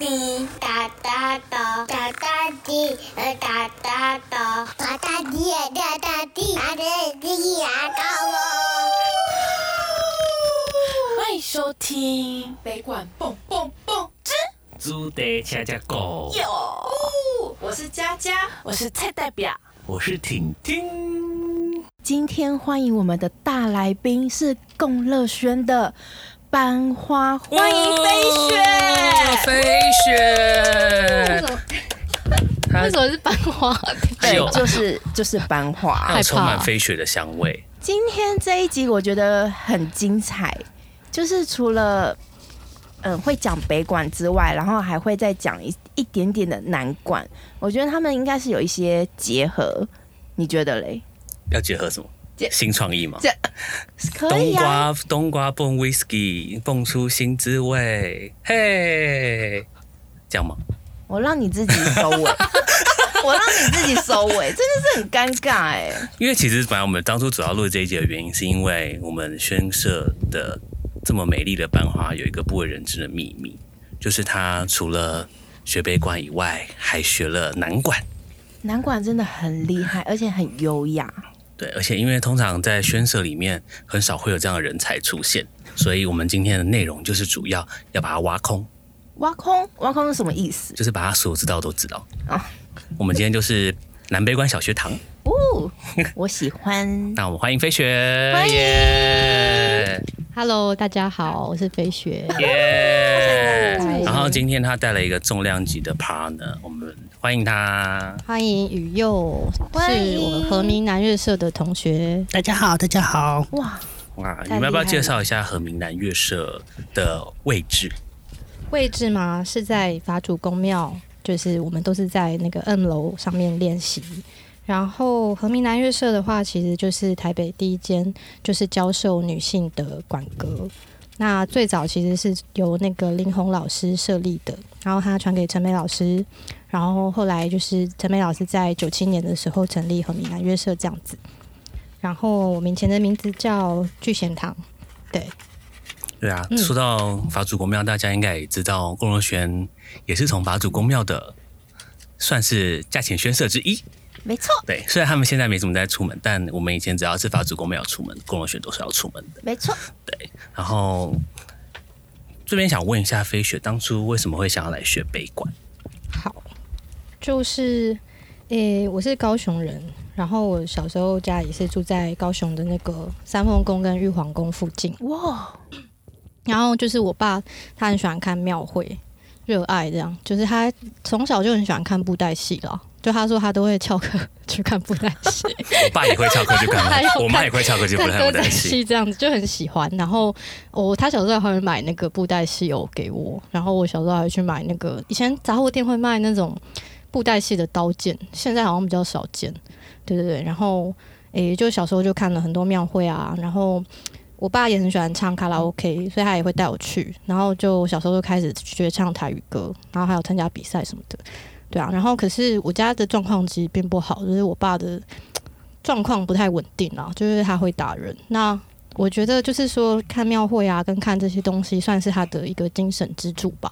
滴哒哒哒哒哒滴呃哒哒哒哒哒滴呃哒哒滴哒哒滴呀高哦。欢迎收听北管蹦蹦蹦之猪得恰恰狗，有，哦我是佳佳，我是蔡代表。我是婷婷。今天欢迎我们的大来宾是共乐轩的班花，欢迎飞雪。飞雪，它为什么是班花？对，就是就是班花。它有充满飞雪的香味。今天这一集我觉得很精彩，就是除了嗯会讲北管之外，然后还会再讲一一点点的南管。我觉得他们应该是有一些结合，你觉得嘞？要结合什么结？新创意嘛？这可冬以啊，瓜冬瓜蹦 whisky，蹦出新滋味，嘿，这样吗？我让你自己收尾，我让你自己收尾，真的是很尴尬哎、因为其实本来我们当初主要录这一集的原因，是因为我们宣社的这么美丽的班花有一个不为人知的秘密，就是她除了学悲观以外，还学了南管。南管真的很厉害，而且很优雅。对，而且因为通常在宣社里面很少会有这样的人才出现，所以我们今天的内容就是主要要把它挖空，挖空，挖空是什么意思？就是把他所有知道都知道。哦 我们今天就是南北关小学堂，哦，我喜欢。那我们欢迎飞雪，欢迎耶 Hello，大家好，我是飞雪。然后今天他带了一个重量级的 partner，我们欢迎他。欢迎雨佑，是我们和明南乐社的同学。大家好，大家好。哇，哇，你们要不要介绍一下和明南乐社的位置？位置吗？是在法主公庙，就是我们都是在那个 N 楼上面练习。然后和明南乐社的话，其实就是台北第一间就是教授女性的管歌。那最早其实是由那个林红老师设立的，然后他传给陈梅老师，然后后来就是陈美老师在九七年的时候成立和闽南约社这样子。然后我们以前的名字叫聚贤堂，对，对啊，嗯说到法主公庙，大家应该也知道，龚若轩也是从法主公庙的，算是价钱宣社之一。没错，对，虽然他们现在没怎么在出门，但我们以前只要是法主公庙要出门，龚若轩都是要出门的。没错。对然后这边想问一下飞雪，当初为什么会想要来学北管？好，就是诶、我是高雄人，然后我小时候家里是住在高雄的那个三凤宫跟玉皇宫附近，哇，然后就是我爸他很喜欢看庙会，热爱这样，就是他从小就很喜欢看布袋戏了。就他说他都会翘课 去看布袋戏，我爸也会翘课去看我妈也会翘课去看布袋戏。戏这样子就很喜欢。然后我、他小时候还会买那个布袋戏偶给我，然后我小时候还会去买那个以前杂货店会卖那种布袋戏的刀剑，现在好像比较少见。对对对，然后诶、就小时候就看了很多庙会啊，然后。我爸也很喜欢唱卡拉 OK，所以他也会带我去。然后就小时候就开始学唱台语歌，然后还有参加比赛什么的，对啊。然后可是我家的状况其实并不好，就是我爸的状况不太稳定啊，就是他会打人。那我觉得就是说看庙会啊，跟看这些东西，算是他的一个精神支柱吧。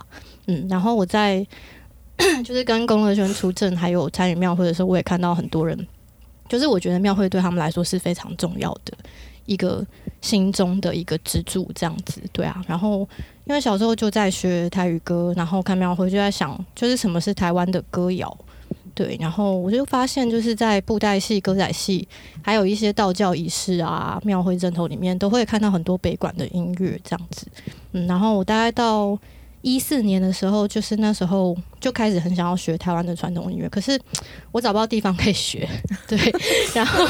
嗯，然后我在就是跟龚乐轩出阵，还有参与庙会的时候，我也看到很多人，就是我觉得庙会对他们来说是非常重要的一个心中的一个支柱，这样子。对啊，然后因为小时候就在学台语歌，然后看庙会就在想，就是什么是台湾的歌谣。对，然后我就发现，就是在布袋戏、歌仔戏，还有一些道教仪式啊、庙会阵头里面，都会看到很多北管的音乐这样子。嗯，然后我大概到一四年的时候，就是那时候就开始很想要学台湾的传统音乐，可是我找不到地方可以学，对，然后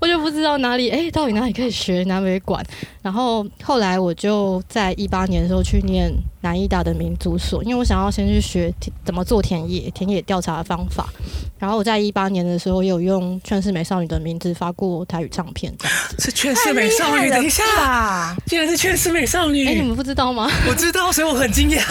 我就不知道哪里，哎、到底哪里可以学南北管。然后后来我就在一八年的时候去念南医大的民族所，因为我想要先去学怎么做田野、田野调查的方法。然后我在一八年的时候也有用劝世美少女的名字发过台语唱片，这样。是劝世美少女，等一下，竟然是劝世美少女，哎、你们不知道吗？我知道，所以我很惊讶，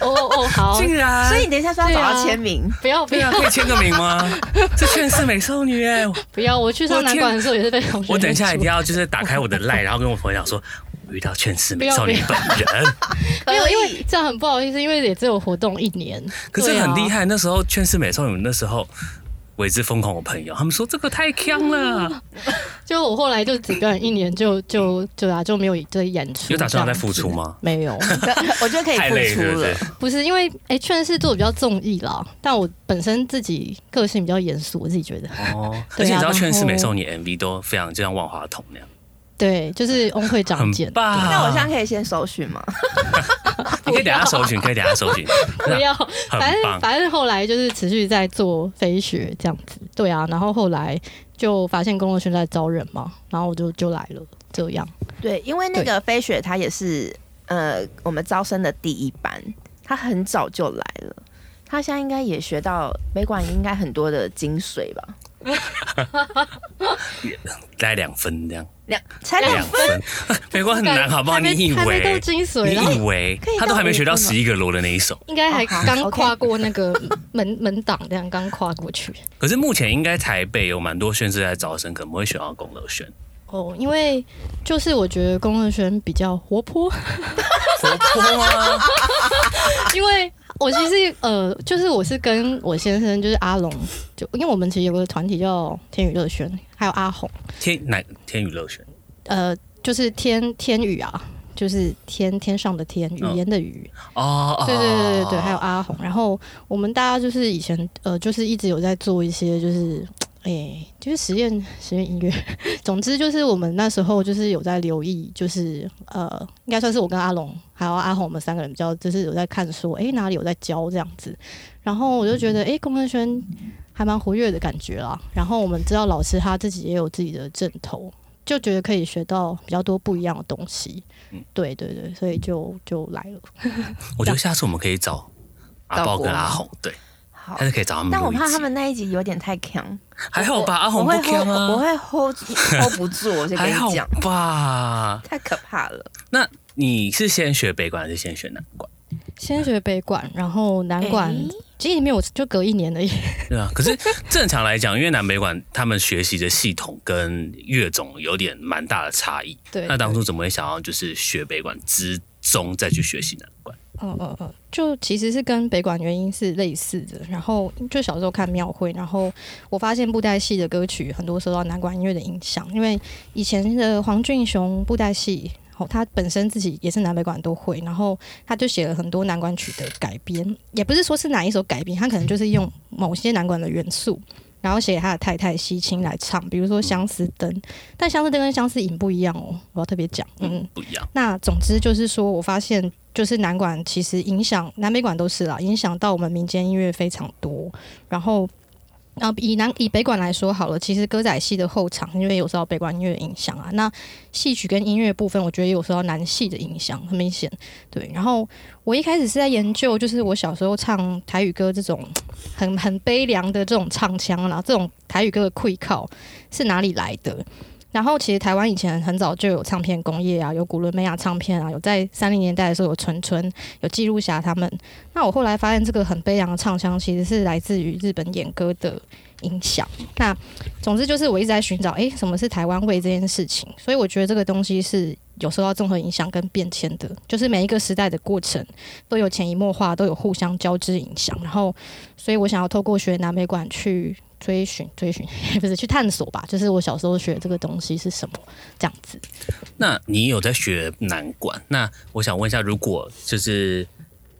哦哦，好，竟然，所以你等一下说要签名，不要不要可以签个名吗？是劝世美少女哎，不要！我去上南馆的时候也是被同学。我等一下一定。要就是打开我的赖，然后跟我朋友讲说，遇到劝世美少女本人，没有，因为这样很不好意思，因为也只有活动一年，可是很厉害。那时候劝世美少女那时候为之疯狂的朋友，他们说这个太强了，就我后来就只干一年就，就就啊就没有这演出。有打算要再复出吗？没有，我觉得可以太累付出了不。是因为哎，劝世做的比较综艺啦，但我本身自己个性比较严肃，我自己觉得。哦，而且你知道劝世美少女 MV 都非常就像万花筒那样，对，就是翁会长很见。棒。那我现在可以先搜寻吗？你可以等下搜寻，可以等下搜寻，不要，很反正棒。反正后来就是持续在做飞雪这样子，对啊，然后后来就发现工作圈在招人嘛，然后我就就来了，这样。对，因为那个飞雪他也是呃我们招生的第一班，他很早就来了。他现在应该也学到美管应该很多的精髓吧？大概两分这样，两才两两分，美国很难，好不好？你以为？精髓，你以为他都还没学到十一个罗的那一首？应该还刚跨过那个 门门档，这样刚跨过去。可是目前应该台北有蛮多县市在招生，可能会选到公乐轩。哦，因为就是我觉得龚乐轩比较活泼，活泼啊！因为我其实呃，就是我是跟我先生就是阿龙，就因为我们其实有个团体叫天宇乐轩，还有阿红，天哪天宇乐轩呃，就是天天宇啊，就是天天上的天，语言的语，哦，对对对对对，还有阿红。然后我们大家就是以前呃，就是一直有在做一些就是。哎、就是实验实验音乐，总之就是我们那时候就是有在留意，就是呃，应该算是我跟阿龙还有阿红，我们三个人比较就是有在看说，哎、哪里有在教这样子。然后我就觉得，哎、龚根轩还蛮活跃的感觉啦。然后我们知道老师他自己也有自己的阵头，就觉得可以学到比较多不一样的东西。对对对，所以就就来了。我觉得下次我们可以找阿豹跟阿红，对，好还，是可以找他们。但我怕他们那一集有点太强，还好吧，阿红不强啊，我会 hold hold 不住，我先跟你讲，吧。太可怕了。那你是先学北管还是先学南管？先学北管，然后南管，诶其实里面我就隔一年而已。对啊，可是正常来讲，因为南北管他们学习的系统跟乐种有点蛮大的差异。对，那当初怎么会想要就是学北管之中再去学习南管？嗯嗯嗯，就其实是跟北管原因是类似的。然后就小时候看庙会，然后我发现布袋戏的歌曲很多受到南管音乐的影响，因为以前的黄俊雄布袋戏。哦，他本身自己也是南北管都会，然后他就写了很多南管曲的改编，也不是说是哪一首改编，他可能就是用某些南管的元素，然后写给他的太太西青来唱，比如说《相思灯》，但《相思灯》跟《相思影》不一样哦，我要特别讲，嗯，不一样。那总之就是说，我发现就是南管其实影响南北管都是啦，影响到我们民间音乐非常多。然后，然后以南以北管来说好了，其实歌仔戏的后场因为有受到北管音乐影响啊，那戏曲跟音乐部分，我觉得也有受到南戏的影响，很明显。对，然后我一开始是在研究，就是我小时候唱台语歌这种很很悲凉的这种唱腔啦，这种台语歌的溃靠是哪里来的？然后其实台湾以前很早就有唱片工业啊，有古伦美亚唱片啊，有在三零年代的时候有纯纯，有记录下他们。那我后来发现这个很悲凉的唱腔其实是来自于日本演歌的影响。那总之就是我一直在寻找，诶，什么是台湾味这件事情？所以我觉得这个东西是有受到综合影响跟变迁的，就是每一个时代的过程都有潜移默化，都有互相交织影响。然后，所以我想要透过学南美馆去追寻、追寻，也 不是去探索吧，就是我小时候学的这个东西是什么，这样子。那你有在学南管？那我想问一下，如果就是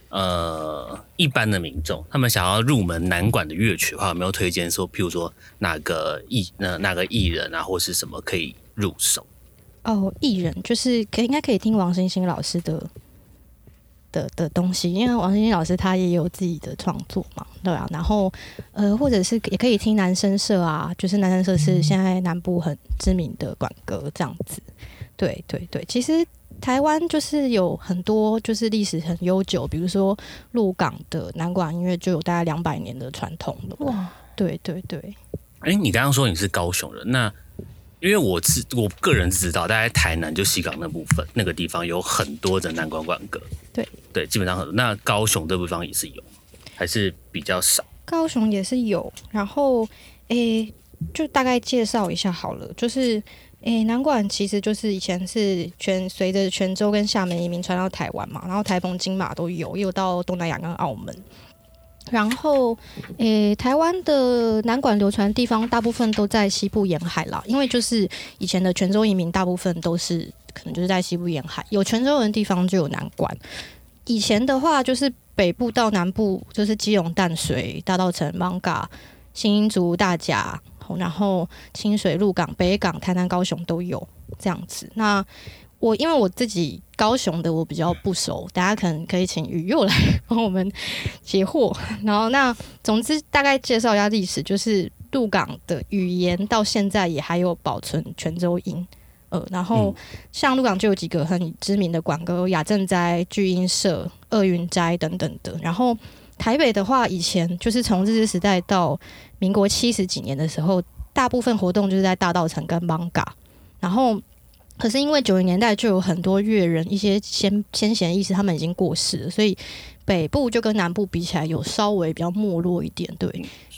呃一般的民众，他们想要入门南管的乐曲的话，有没有推荐说，譬如说哪个艺那哪个艺人啊，或是什么可以入手？哦，艺人就是可以应该可以听王星星老师的的的东西，因为王星星老师他也有自己的创作嘛，对啊。然后呃，或者是也可以听男生社啊，就是男生社是现在南部很知名的管歌这样子。对对对，其实台湾就是有很多就是历史很悠久，比如说鹿港的南管音乐就有大概两百年的传统了。哇，对对对，哎、你刚刚说你是高雄人，那因为我知我个人知道，大概台南就西港那部分那个地方有很多的南管管歌，对对，基本上很多。那高雄这部分也是有，还是比较少。高雄也是有，然后诶，就大概介绍一下好了，就是诶，南管其实就是以前是全随着泉州跟厦门移民传到台湾嘛，然后台风、金马都有，也有到东南亚跟澳门。然后，诶，台湾的南管流传地方大部分都在西部沿海啦，因为就是以前的泉州移民大部分都是可能就是在西部沿海，有泉州人地方就有南管。以前的话，就是北部到南部，就是基隆、淡水、大稻城、芒嘎、新竹、大甲，然后清水、鹿港、北港、台南、高雄都有这样子。那我因为我自己高雄的我比较不熟，大家可能可以请雨佑来 帮我们解惑。然后那总之大概介绍一下历史，就是鹿港的语言到现在也还有保存泉州音。呃，然后像鹿港就有几个很知名的馆，有雅正斋、聚英社、厄云斋等等的。然后台北的话，以前就是从日治时代到民国七十几年的时候，大部分活动就是在大道城跟芒嘎。然后可是因为九零年代就有很多乐人一些先先贤意识，他们已经过世了，所以北部就跟南部比起来有稍微比较没落一点。对，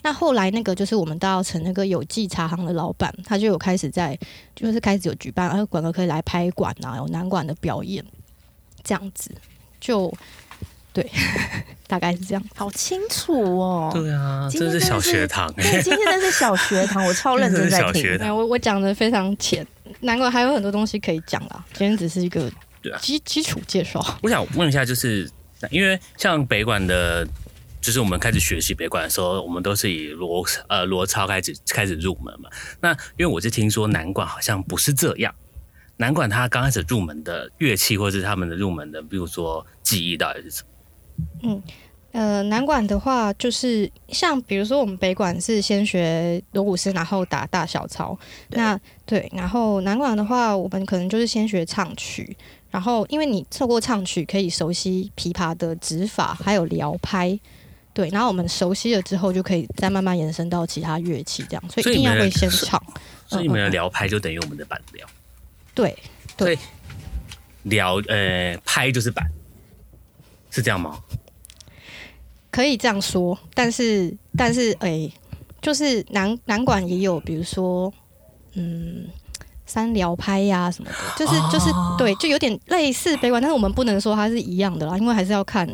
那后来那个就是我们大稻城那个有记茶行的老板，他就有开始在就是开始有举办，然后馆哥可以来拍馆啊，有南馆的表演，这样子就对，大概是这样。好清楚哦。对啊，这是小学堂 对，今天真是小学堂，我超 认真在听小学。堂，我我讲的非常浅，难怪还有很多东西可以讲啦。今天只是一个对啊基基础介绍。我想问一下，就是因为像北管的，就是我们开始学习北管的时候，我们都是以罗呃罗超开始开始入门嘛。那因为我是听说南管好像不是这样，南管它刚开始入门的乐器或者是他们的入门的，比如说技艺到底是什么？呃，南管的话，就是像比如说我们北管是先学锣鼓诗，然后打大小操。对那对，然后南管的话，我们可能就是先学唱曲，然后因为你透过唱曲可以熟悉琵琶的指法，还有撩拍。对，然后我们熟悉了之后，就可以再慢慢延伸到其他乐器，这样，所所以一定要会先唱。所以你们的嗯嗯嗯辽拍就等于我们的板撩，对对，撩呃拍就是板，是这样吗？可以这样说，但是但是哎、就是南南管也有，比如说嗯。三聊拍呀、什么的，就是就是哦对，就有点类似北管，但是我们不能说它是一样的啦，因为还是要看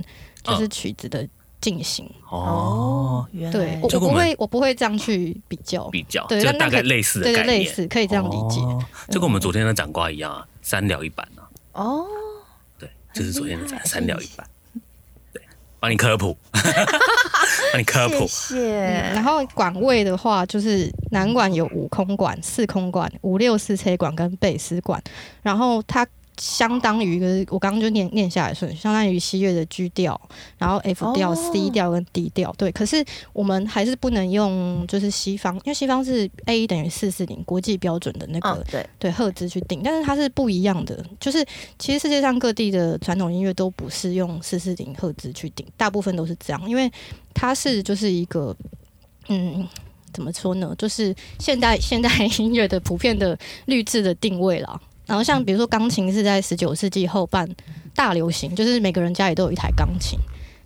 就是曲子的进行。哦，原对来我我不会我不会这样去比较，比较对大概类似的对对概念，类似可以这样理解。哦就跟我们昨天的展瓜一样啊，三聊一版啊，哦，对，就是昨天的展三聊一板，对，帮你科普，帮你科普谢，谢嗯。然后管位的话，就是南管有五空管、四空管、五六四车管跟贝斯管，然后它。相当于一个，我刚刚就念念下来顺序，相当于西乐的 G 调，然后 F 调、哦 C 调跟 D 调，对。可是我们还是不能用，就是西方，因为西方是 A 等于四四零国际标准的那个嗯，对，对赫兹去定，但是它是不一样的。就是其实世界上各地的传统音乐都不是用四四零赫兹去定，大部分都是这样，因为它是就是一个嗯。怎么说呢？就是现代现代音乐的普遍的律制的定位啦。然后像比如说钢琴是在十九世纪后半大流行，就是每个人家里都有一台钢琴。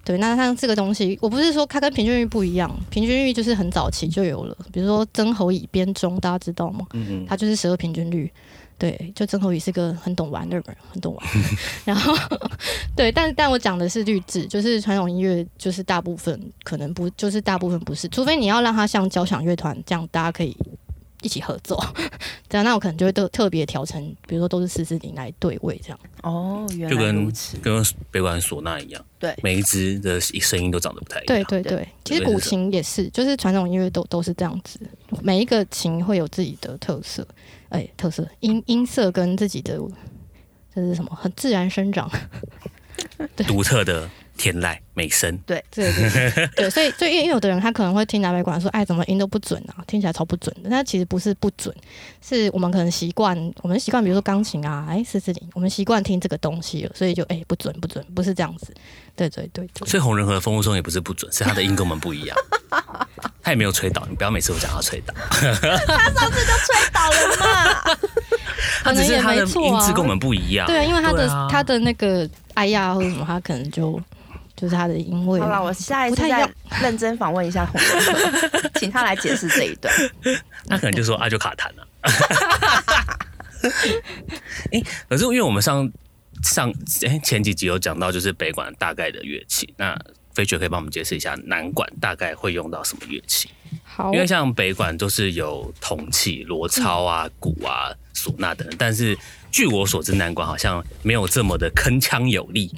对，那像这个东西，我不是说它跟平均律不一样，平均律就是很早期就有了，比如说曾侯乙编钟，大家知道吗？嗯嗯，它就是十二平均律。对，就曾侯乙是个很懂玩的人，很懂玩。然后，对，但但我讲的是律制，就是传统音乐，就是大部分可能不，就是大部分不是，除非你要让它像交响乐团这样，大家可以一起合作。这样，那我可能就会都特别调成，比如说都是四四零来对位这样。哦，原来就跟如此。跟北管唢呐一样，对每一支的声音都长得不太一样，对对对对，其实古琴也是，就是传统音乐都都是这样子，每一个琴会有自己的特色，哎，特色音音色跟自己的这是什么？很自然生长。独特的天籁美声，对对对对，所以所以因为有的人他可能会听南北管说，哎，怎么音都不准啊，听起来超不准的。那其实不是不准，是我们可能习惯，我们习惯，比如说钢琴啊，哎，四四零，我们习惯听这个东西了，所以就哎不准不准，不是这样子。对对对对，所以红人和风物松也不是不准，是他的音跟我们不一样。他也没有吹倒，你不要每次都讲他吹倒，他上次就吹倒了嘛？他只是他的可能也没错啊音质跟我们不一样。对啊，因为他的、啊他的那个哎呀或者什么，他可能就就是他的因为好了，我下一次再认真访问一下洪仁和，请他来解释这一段。他可能就说阿就卡痰了、可是因为我们上上哎前几集有讲到，就是北管大概的乐器，那飞雪可以帮我们解释一下南管大概会用到什么乐器？好因为像北管都是有铜器、锣操啊、鼓啊、唢呐等等，但是据我所知，南管好像没有这么的铿锵有力，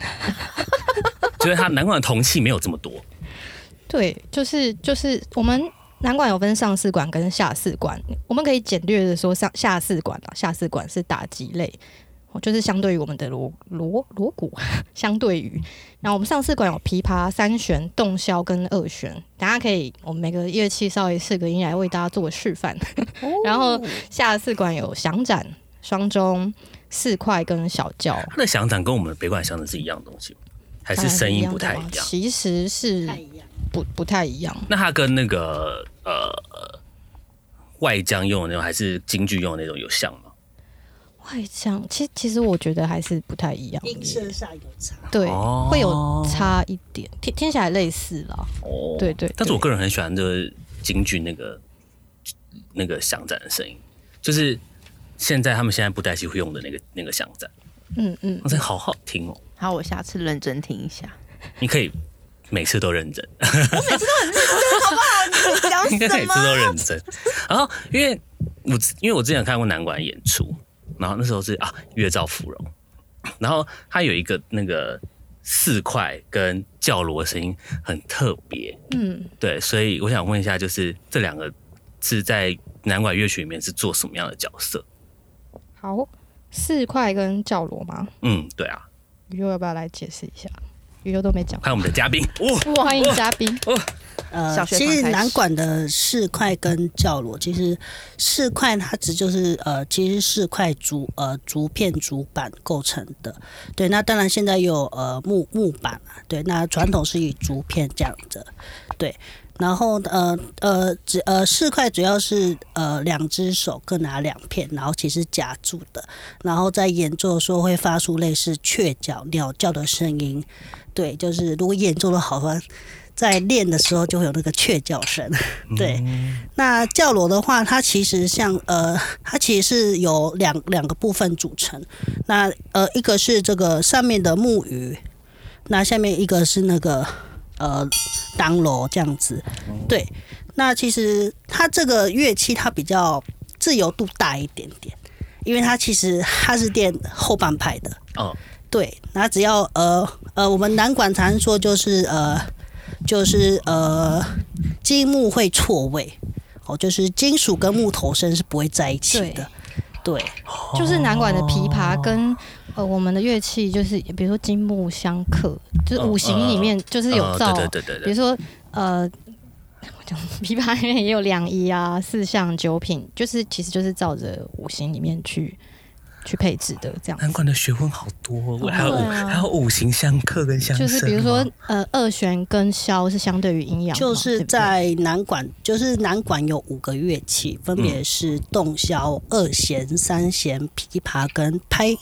就是它南管的铜器没有这么多。对，就是就是我们南管有分上四管跟下四管，我们可以简略的说上下四管啊，下四管是打击类，哦就是相对于我们的锣锣锣鼓，相对于，然后我们上四管有琵琶、三弦、洞箫跟二弦，大家可以我们每个乐器稍微四个音来为大家做个示范，然后下四管有响展、双钟、四块跟小教，它的响盏跟我们北管响掌是一样的东西吗？还是声音不太一样？其实是。不不太一样。那它跟那个呃外江用的那种，还是京剧用的那种有像吗？外江，其实其实我觉得还是不太一样耶，音色上有差。对，哦会有差一点，听听起来类似啦。哦，对对对但是我个人很喜欢这个京剧那个那个响展的声音，就是现在他们现在布袋戏会用的那个那个响展，嗯嗯，那真的好好听哦。好，我下次认真听一下。你可以每次都认真，我每次都很认真，好不好？你讲应该每次都认真。然后因为我因为我之前有看过南管演出，然后那时候是啊月照芙蓉，然后它有一个那个四块跟教锣的声音很特别，嗯，对，所以我想问一下，就是这两个是在南管乐曲里面是做什么样的角色？好，四块跟教锣吗？嗯，对啊，宇宙要不要来解释一下？宇宙都没讲。看我们的嘉宾，欢迎嘉宾。呃其实南管的四块跟教锣，其实四块它只就是呃，其实四块竹呃竹片竹板构成的。对，那当然现在有呃木木板啊，对，那传统是以竹片这样子，对。然后呃呃只呃四块主要是呃两只手各拿两片，然后其实夹住的，然后在演奏的时候会发出类似雀叫、鸟叫的声音。对，就是如果演奏的好的话，在练的时候就会有那个雀叫声。对，那教锣的话，它其实像呃，它其实是由两两个部分组成。那呃，一个是这个上面的木鱼，那下面一个是那个呃当锣这样子。对，那其实它这个乐器它比较自由度大一点点，因为它其实它是练后半拍的。哦，对，那只要呃呃，我们南管常说就是呃就是呃金木会错位，哦，就是金属跟木头声是不会在一起的。对，就是南管的琵琶跟呃我们的乐器，就是比如说金木相克，就是五行里面就是有呃造，对对对比如说呃，我讲琵琶里面也有两仪啊、四象、九品，就是其实就是照着五行里面去去配置的这样子。南管的学问好多哦，还有五啊还有五行相克跟相就是比如说呃二弦跟箫是相对于阴阳，就是在南管，就是南管有五个乐器，分别是洞箫、二弦、三弦、琵琶跟拍。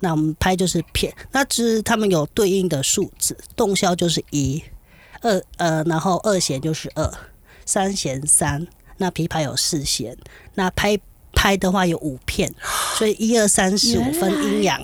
那我们拍就是片，那只是他们有对应的数字，洞箫就是一，二呃，然后二弦就是二，三弦三，那琵琶有四弦，那拍拍的话有五片，所以一二三四五分阴阳，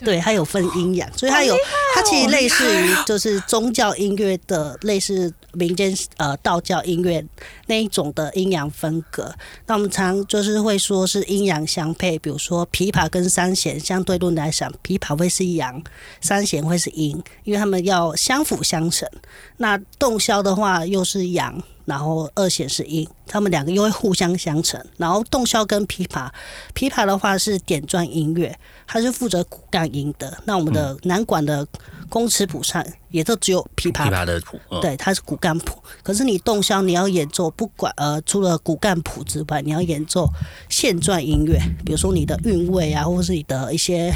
对，它有分阴阳，所以它有它其实类似于就是宗教音乐的类似民间呃道教音乐那一种的阴阳风格。那我们常就是会说是阴阳相配，比如说琵琶跟三弦相对论来讲，琵琶会是阳，三弦会是阴，因为他们要相辅相成。那洞箫的话又是阳，然后二弦是阴，他们两个又会互相相成。然后洞箫跟琵琶，琵琶的话是点状音乐，它是负责骨干音的。那我们的南管的公尺谱上也都只有琵琶琵琶的谱，嗯，对，它是骨干谱。可是你洞箫你要演奏，不管呃，除了骨干谱之外，你要演奏线状音乐，比如说你的韵味啊，或者是你的一些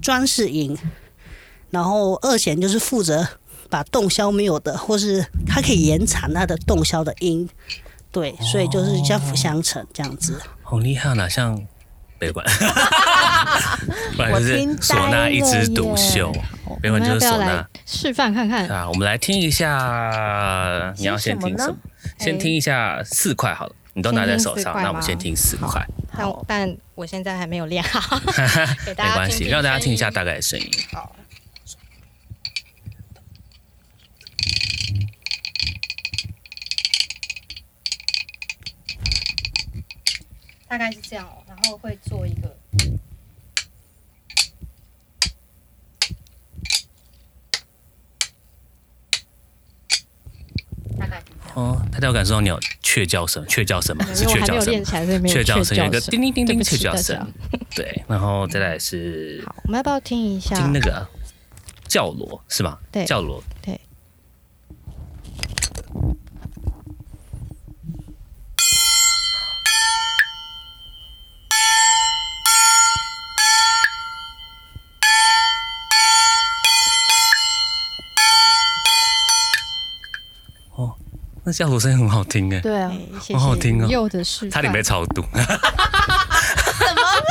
装饰音。然后二弦就是负责把洞箫没有的，或是它可以延长它的洞箫的音。对，所以就是相辅相成这样子。好厉害呢，像北管，不然就是唢呐一枝独秀，北我管就是唢们要不要来呐。示范看看？啊，我们来听一下，你要先听什么？先听一下四块好了，你都拿在手上，那我们先听四块。但好但我现在还没有练好，给大没关系，家听听让大家听一下大概的声音。好。大概是这样哦，然后会做一个，大概是这样哦，大家有感受到鸟雀叫声？雀叫声嘛？是雀叫声雀叫声有一个叮叮叮叮对不起雀叫声对，然后再来是好，我们要不要听一下？听那个叫锣是吗？对叫锣。对。那叫锣声音很好听哎，对啊。好好听哦。谢柚的示范。差点被超度。怎么？了？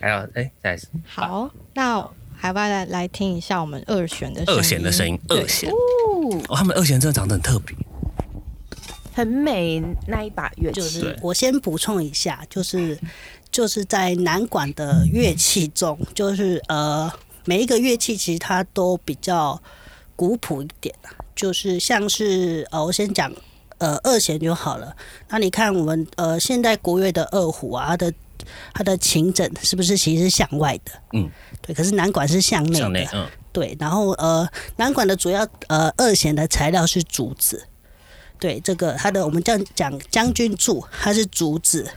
还有哎，再来是好，那还不要来来听一下我们二弦的二弦的声音，二弦。哦，他们二弦真的长得很特别。很美那一把乐器，就是我先补充一下，就是就是在南管的乐器中，就是呃每一个乐器其实它都比较古朴一点啊，就是像是呃我先讲呃二弦就好了。那你看我们呃现代国乐的二胡啊，它的它的琴枕是不是其实是向外的？嗯，对，可是南管是向内的。向内，嗯，对，然后呃，南管的主要呃二弦的材料是竹子，对，这个它的我们这样讲将军柱，它是竹子，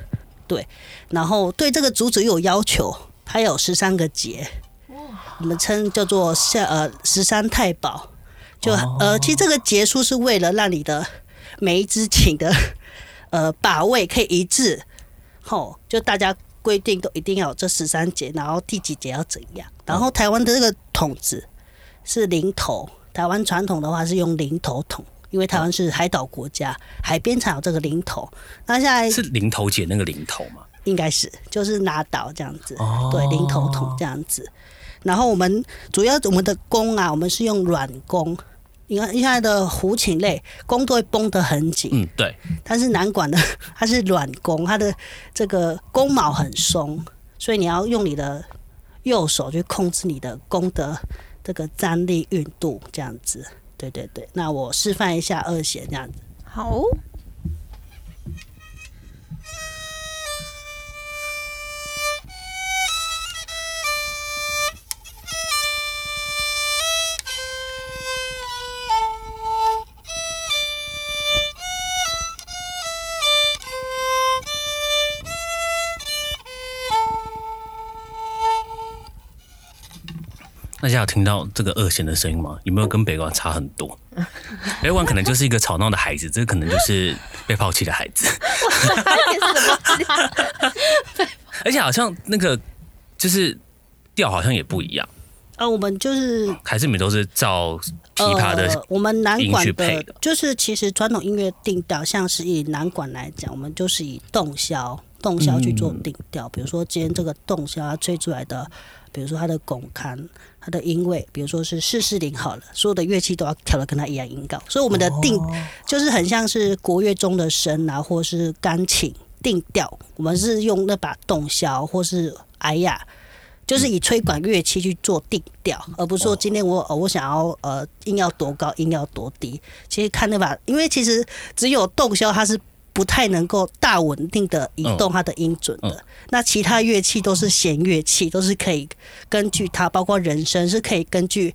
对，然后对这个竹子又有要求，它有十三个节，我们称叫做下呃十三太保，就呃其实这个结束是为了让你的每一支琴的 呃把位可以一致，吼，就大家规定都一定要有这十三节，然后第几节要怎样。然后台湾的这个筒子是零头，台湾传统的话是用零头筒，因为台湾是海岛国家，海边才有这个零头。那现在是零头姐那个零头吗？应该是就是拿岛这样子，哦对，零头筒这样子。然后我们主要我们的弓啊，我们是用软弓。你看现在的胡琴类弓都会绷得很紧，嗯，对，但是南管的 它是软弓，它的这个弓毛很松，所以你要用你的右手去控制你的弓的这个张力运度，这样子。对对对，那我示范一下二弦这样子。好，大家有听到这个二弦的声音吗？有没有跟北管差很多？北管可能就是一个吵闹的孩子，这可能就是被抛弃的孩子，而且好像那个就是调好像也不一样，呃，我们就是还是你们都是照琵琶的呃、我们南管的就是其实传统音乐定调，像是以南管来讲，我们就是以洞箫、洞箫去做定调。比如说今天这个洞箫它吹出来的，比如说它的拱龛、它的音位，比如说是四四零好了，所有的乐器都要调的跟它一样音高，所以我们的定、就是很像是国乐中的声啊，或是钢琴定调，我们是用那把洞箫或是哎呀。就是以吹管乐器去做定调，而不是说今天我呃我想要呃音要多高，音要多低。其实看那把，因为其实只有洞箫它是不太能够大稳定的移动它的音准的。嗯那其他乐器都是弦乐器，都是可以根据它，包括人声是可以根据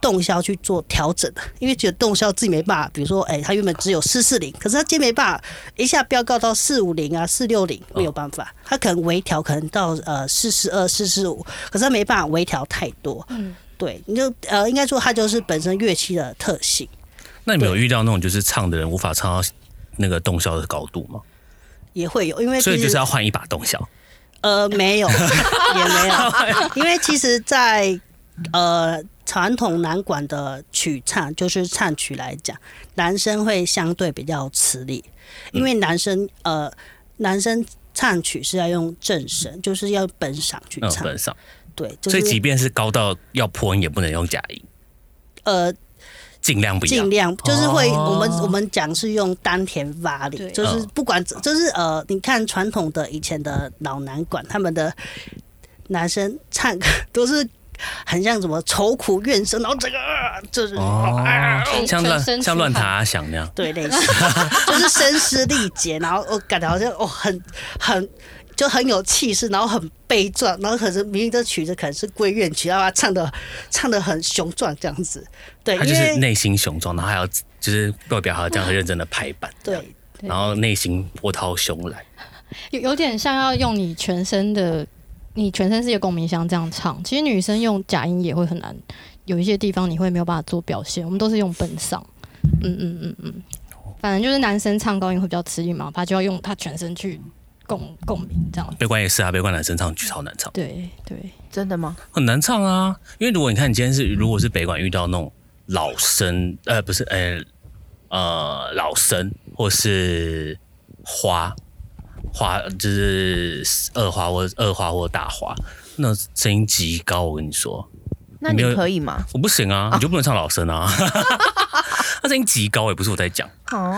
动箫去做调整的。因为只有动箫自己没办法，比如说哎、它原本只有四四零，可是它今天没办法一下飙高到四五零啊、四六零，没有办法，它可能微调可能到呃四十二、四十五，可是它没办法微调太多。嗯，对，你就呃，应该说它就是本身乐器的特性。那你没有遇到那种就是唱的人无法唱到那个动销的高度吗？也会有，因为所以就是要换一把动销。呃没有，也没有，因为其实在，呃传统男管的曲唱，就是唱曲来讲，男生会相对比较吃力，因为男生呃男生唱曲是要用正声，就是要本嗓去嗯，唱，本嗓，对，就所以即便是高到要破音，也不能用假音。呃。尽量不要尽。量就是会，哦。我们我们讲是用丹田发力，就是嗯。不管就是呃，你看传统的以前的老男管，他们的男生唱歌都是很像什么愁苦怨声，然后这个、呃就是、哦。啊，像乱像乱弹阿翔那样，对，类似。就是声嘶力竭，然后我感觉好像哦很很。就很有气势，然后很悲壮，然后可是明明这曲子可能是归院曲，然后他唱的唱的很雄壮这样子，对，他就是内心雄壮，然后还要就是外表还要这样很认真的排版，对对然后内心波涛汹来。有 有点像要用你全身的，你全身是一个共鸣箱这样唱。其实女生用假音也会很难，有一些地方你会没有办法做表现。我们都是用本嗓，嗯嗯嗯嗯，反正就是男生唱高音会比较吃力嘛，他就要用他全身去共共鸣这样。悲观也是啊，悲观男生唱曲超难唱，对对，真的吗？很难唱啊。因为如果你看你今天是如果是北管遇到那种老生，呃，不是，呃呃老生或是花花，就是二花或二花或大花，那声音极高。我跟你说，那你可以吗？我不行啊，你就不能唱老生啊。那声音极高，也不是我在讲。哦，